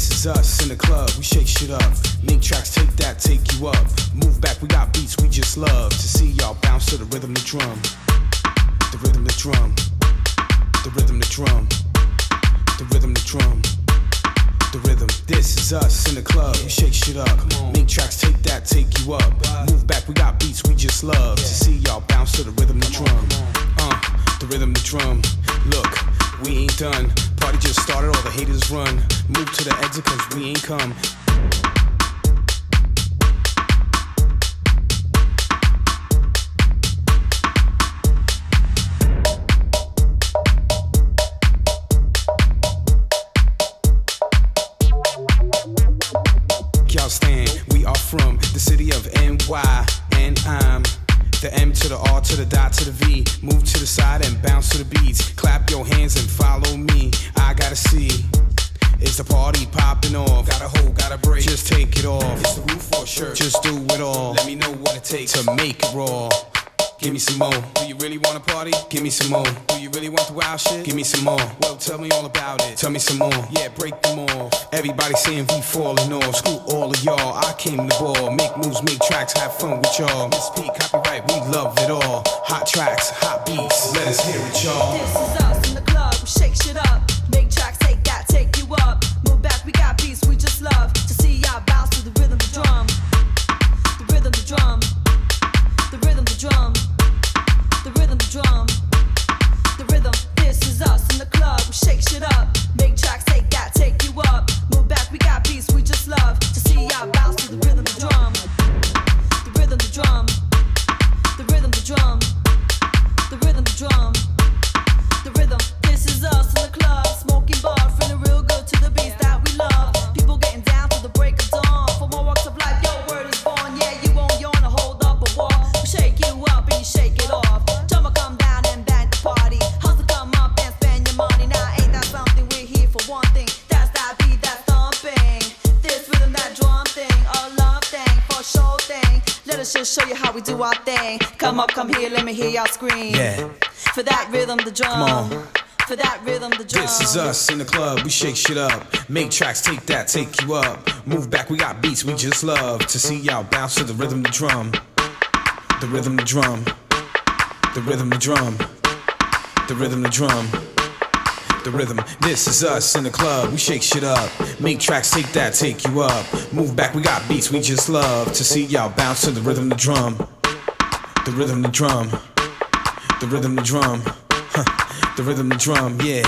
This is us in the club. We shake shit up. Make tracks, take that, take you up. Move back, we got beats we just love. To see y'all bounce to the rhythm, the drum. The rhythm, the drum. The rhythm, the drum. The rhythm, the drum the rhythm. This is us in the club. We shake shit up. Make tracks, take that, take you up. Move back, we got beats we just love. To see y'all bounce to the rhythm, the drum. Uh, the rhythm, the drum. Look, we ain't done. Party just started, all the haters run. Move to the exit, cause we ain't come. Y'all stand, we are from the city of NY, and I'm the M to the R to the dot to the V. Move to the side and bounce to the beats. Some more. Do you really want the wild shit? Give me some more. Well, tell me all about it. Tell me some more. Yeah, break them off. Everybody saying we falling off. Screw all of y'all. I came to ball. Make moves, make tracks, have fun with y'all. Miss P, copyright, we love it all. Hot tracks, hot beats. Let us hear it, y'all. Come here, let me hear y'all scream. Yeah. For that rhythm, the drum. Come on. For that rhythm, the drum. This is us in the club, we shake shit up. Make tracks, take that, take you up. Move back, we got beats we just love. To see y'all bounce to the rhythm, the drum. The rhythm, the drum. The rhythm, the drum. The rhythm, the drum. The rhythm, this is us in the club, we shake shit up. Make tracks, take that, take you up. Move back, we got beats we just love. To see y'all bounce to the rhythm, the drum. The rhythm, the drum. The rhythm, the drum. Huh. The rhythm, the drum, yeah.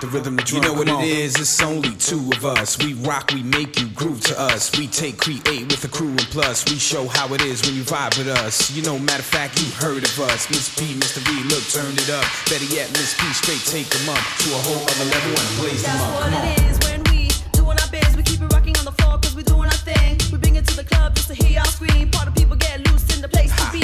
The rhythm, the drum. You know what it is? It's only two of us. We rock, we make you groove to us. We take, create with a crew, and plus we show how it is when you vibe with us. You know, matter of fact, you heard of us. Miss P, Mr. V, look, turn it up. Better yet, Miss P, straight take them up to a whole other level and blaze them That's up. what Come on. it is when we doing our biz. We keep it rocking on the floor cause we doing our thing. We bring it to the club just to hear y'all scream. Part of people get loose in the place to be.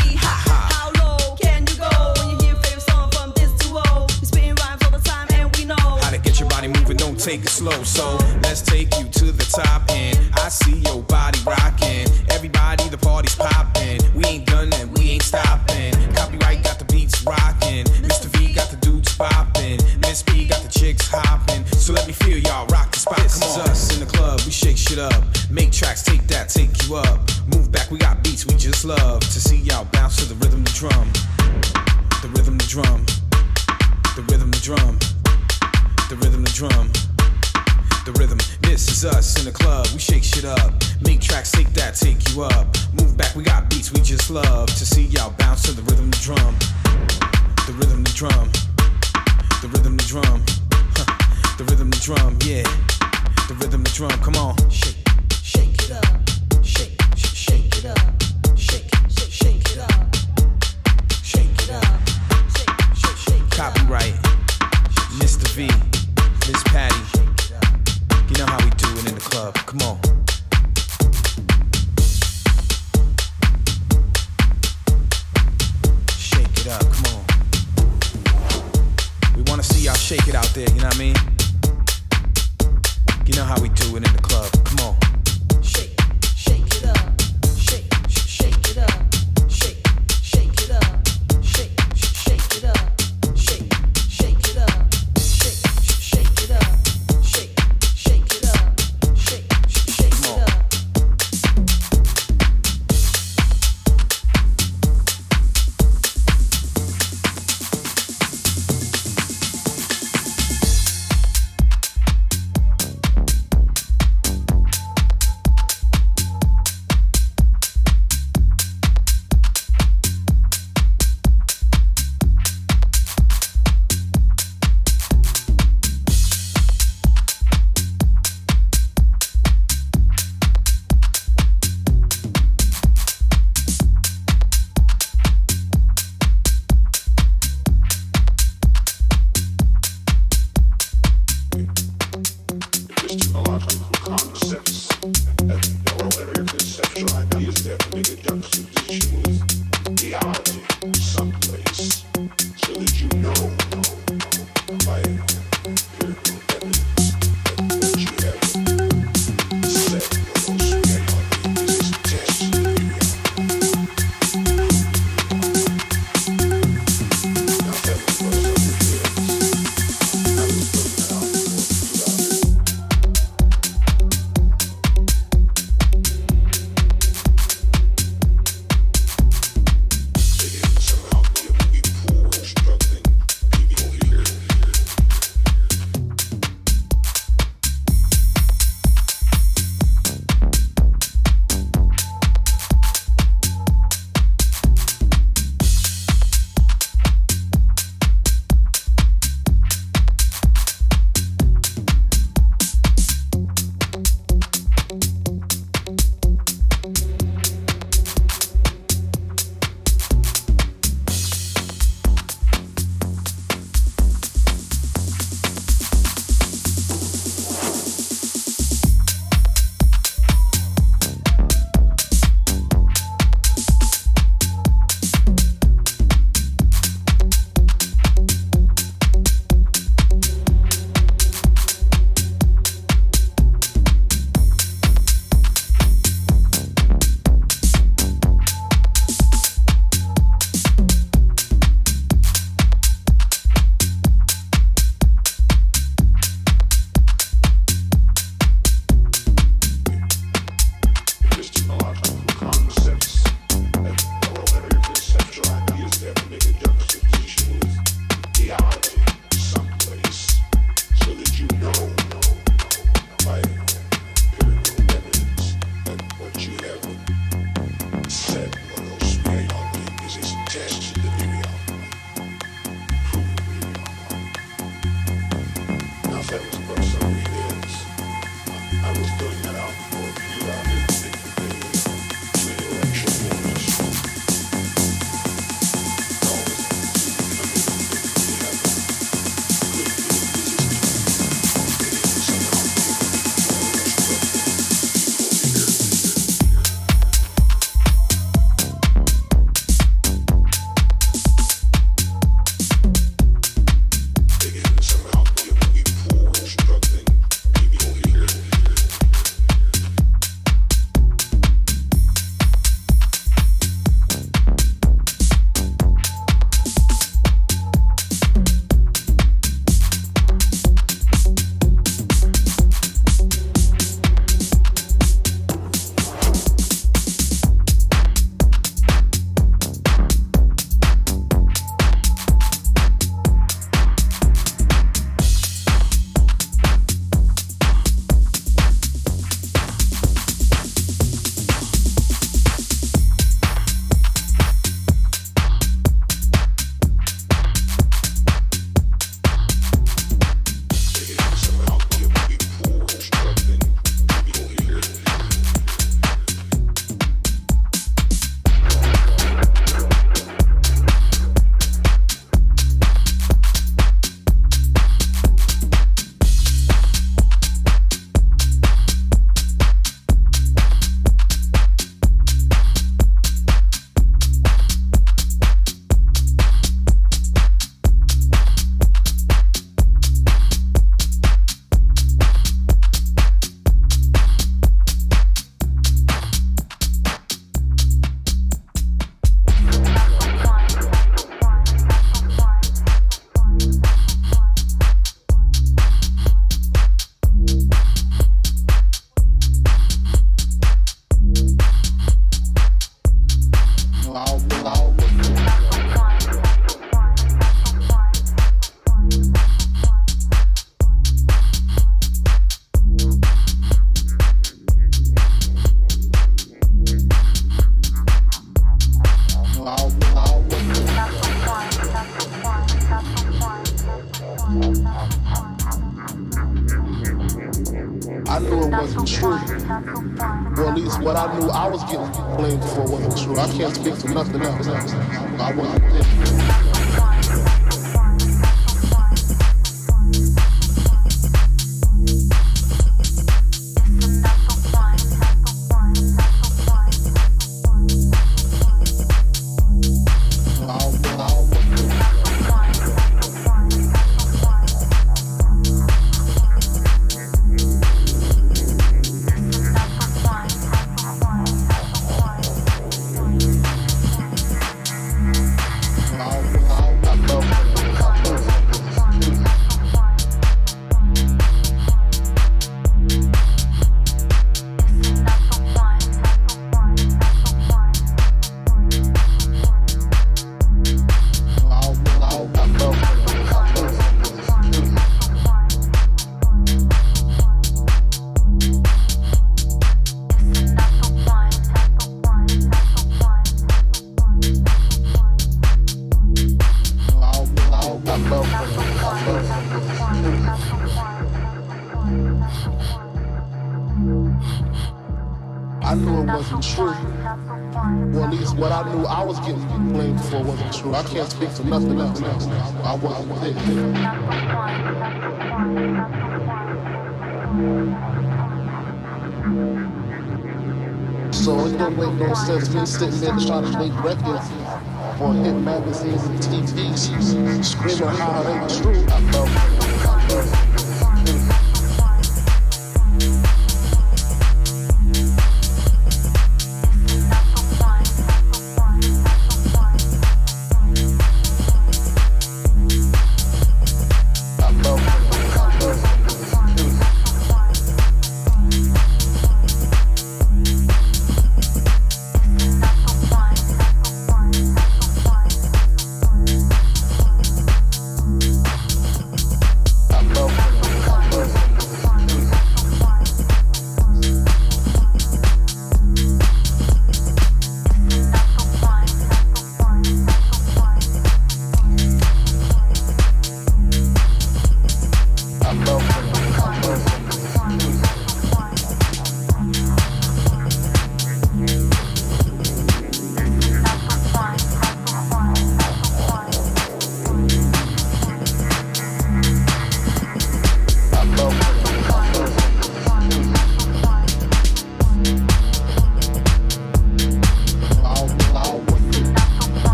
Take it slow. So let's take you to the top, and I see your body rocking. Everybody, the party's popping. We ain't done and we ain't stopping. Copyright got the beats rocking. Mr. V got the dudes popping. Miss P got the chicks hopping. So let me feel y'all rock the spot. This is us in the club, we shake shit up. Make tracks, take that, take you up. Move back, we got beats we just love. To see y'all bounce to the rhythm, the drum. The rhythm, the drum. The rhythm, the drum the rhythm, the drum. Is us in the club. We shake shit up. Make tracks, take that, take you up. Move back, we got beats we just love. To see y'all bounce to the rhythm, the drum, the rhythm, the drum, the rhythm, the drum, huh. the rhythm, the drum. Yeah, the rhythm, the drum. Come on, shake, shake it up, shake, sh- shake it up, shake, sh- shake it up, shake it up. Shake, shake. Copyright, Mr. V, Miss Patty. You know how we the club. Come on. Shake it up, come on. We wanna see y'all shake it out there, you know what I mean? For. I can't speak for nothing else. I wasn't there. So it don't make no sense me sitting there trying to make records or hit magazines and TVs screaming how it ain't true. I felt, I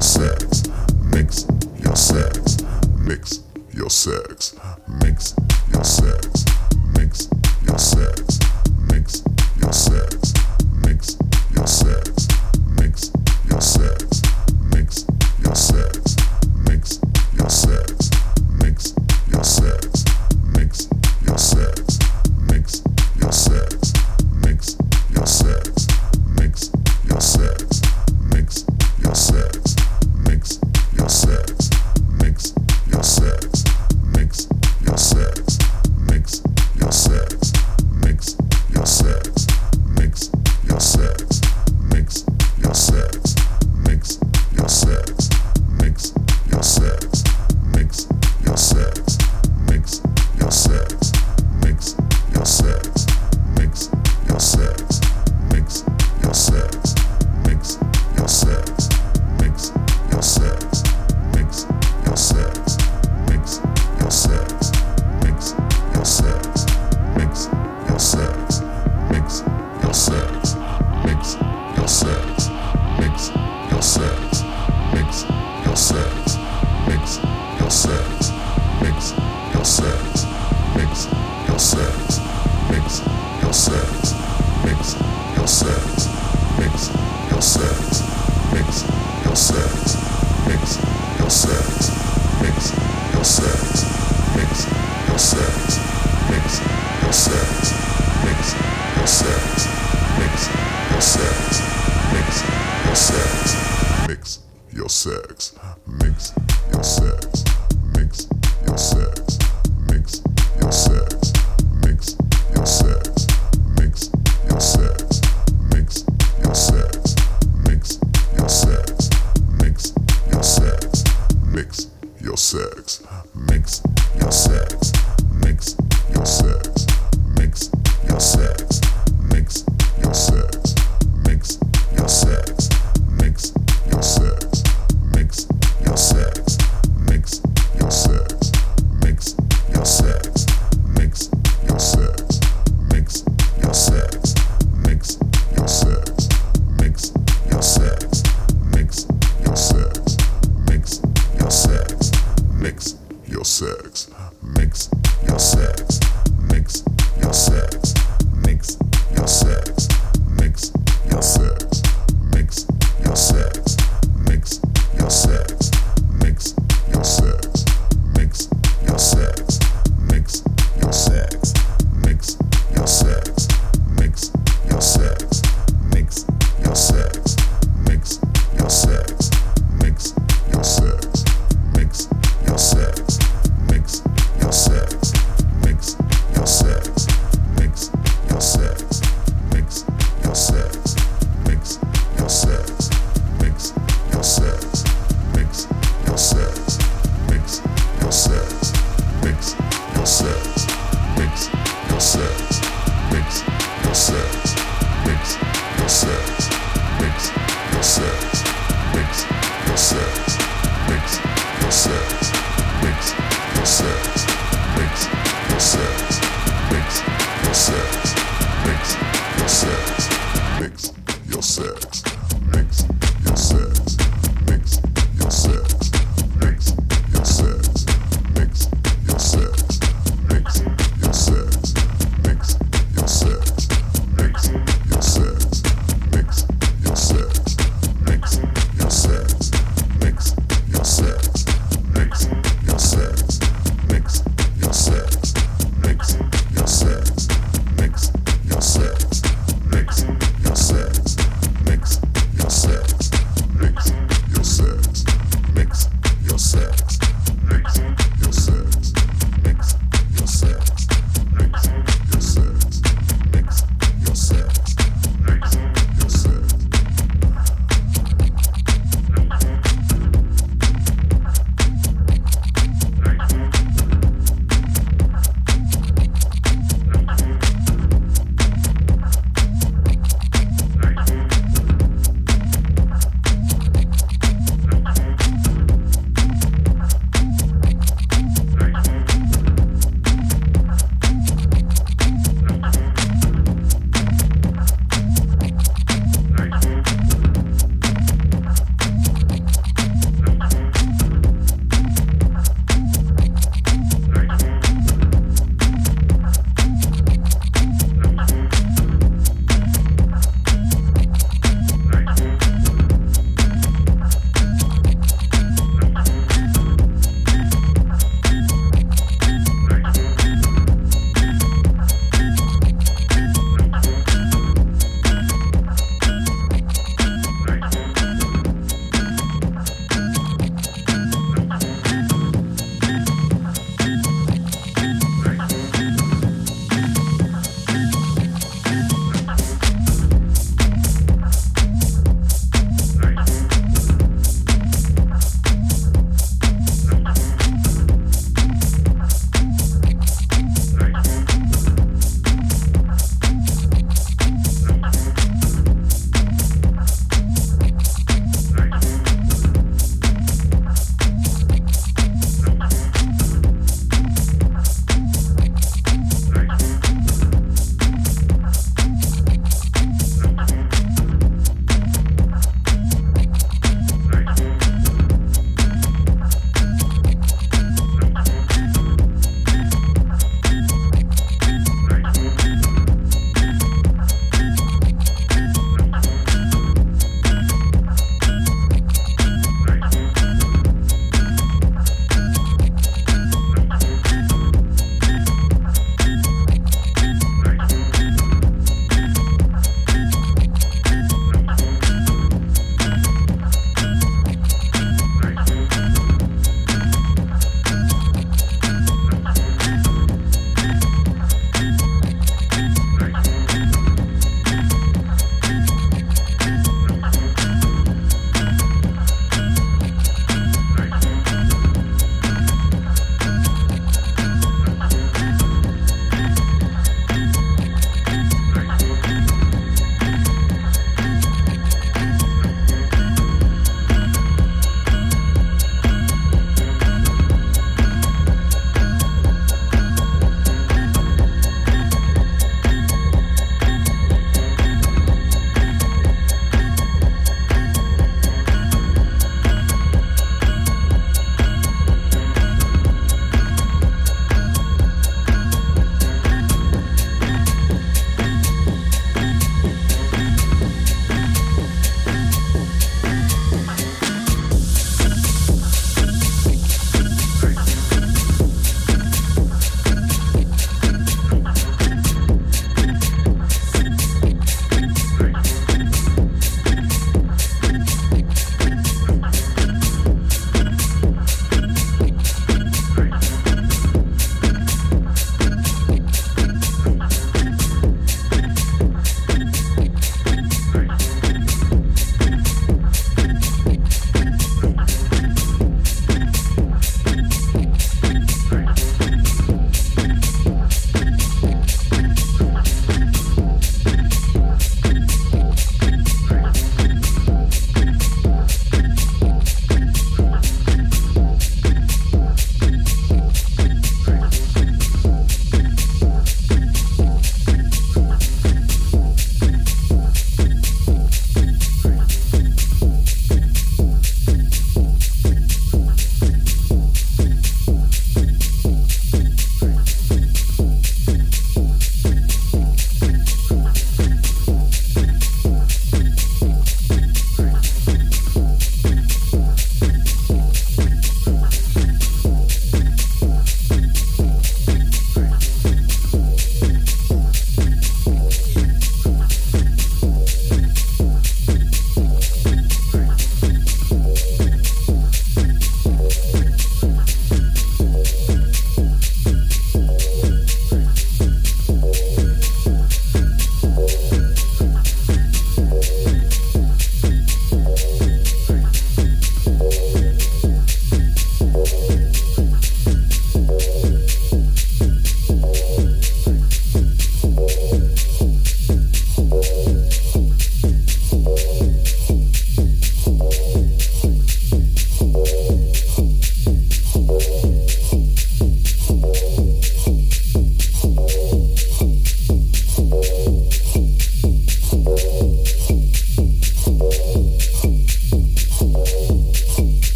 set.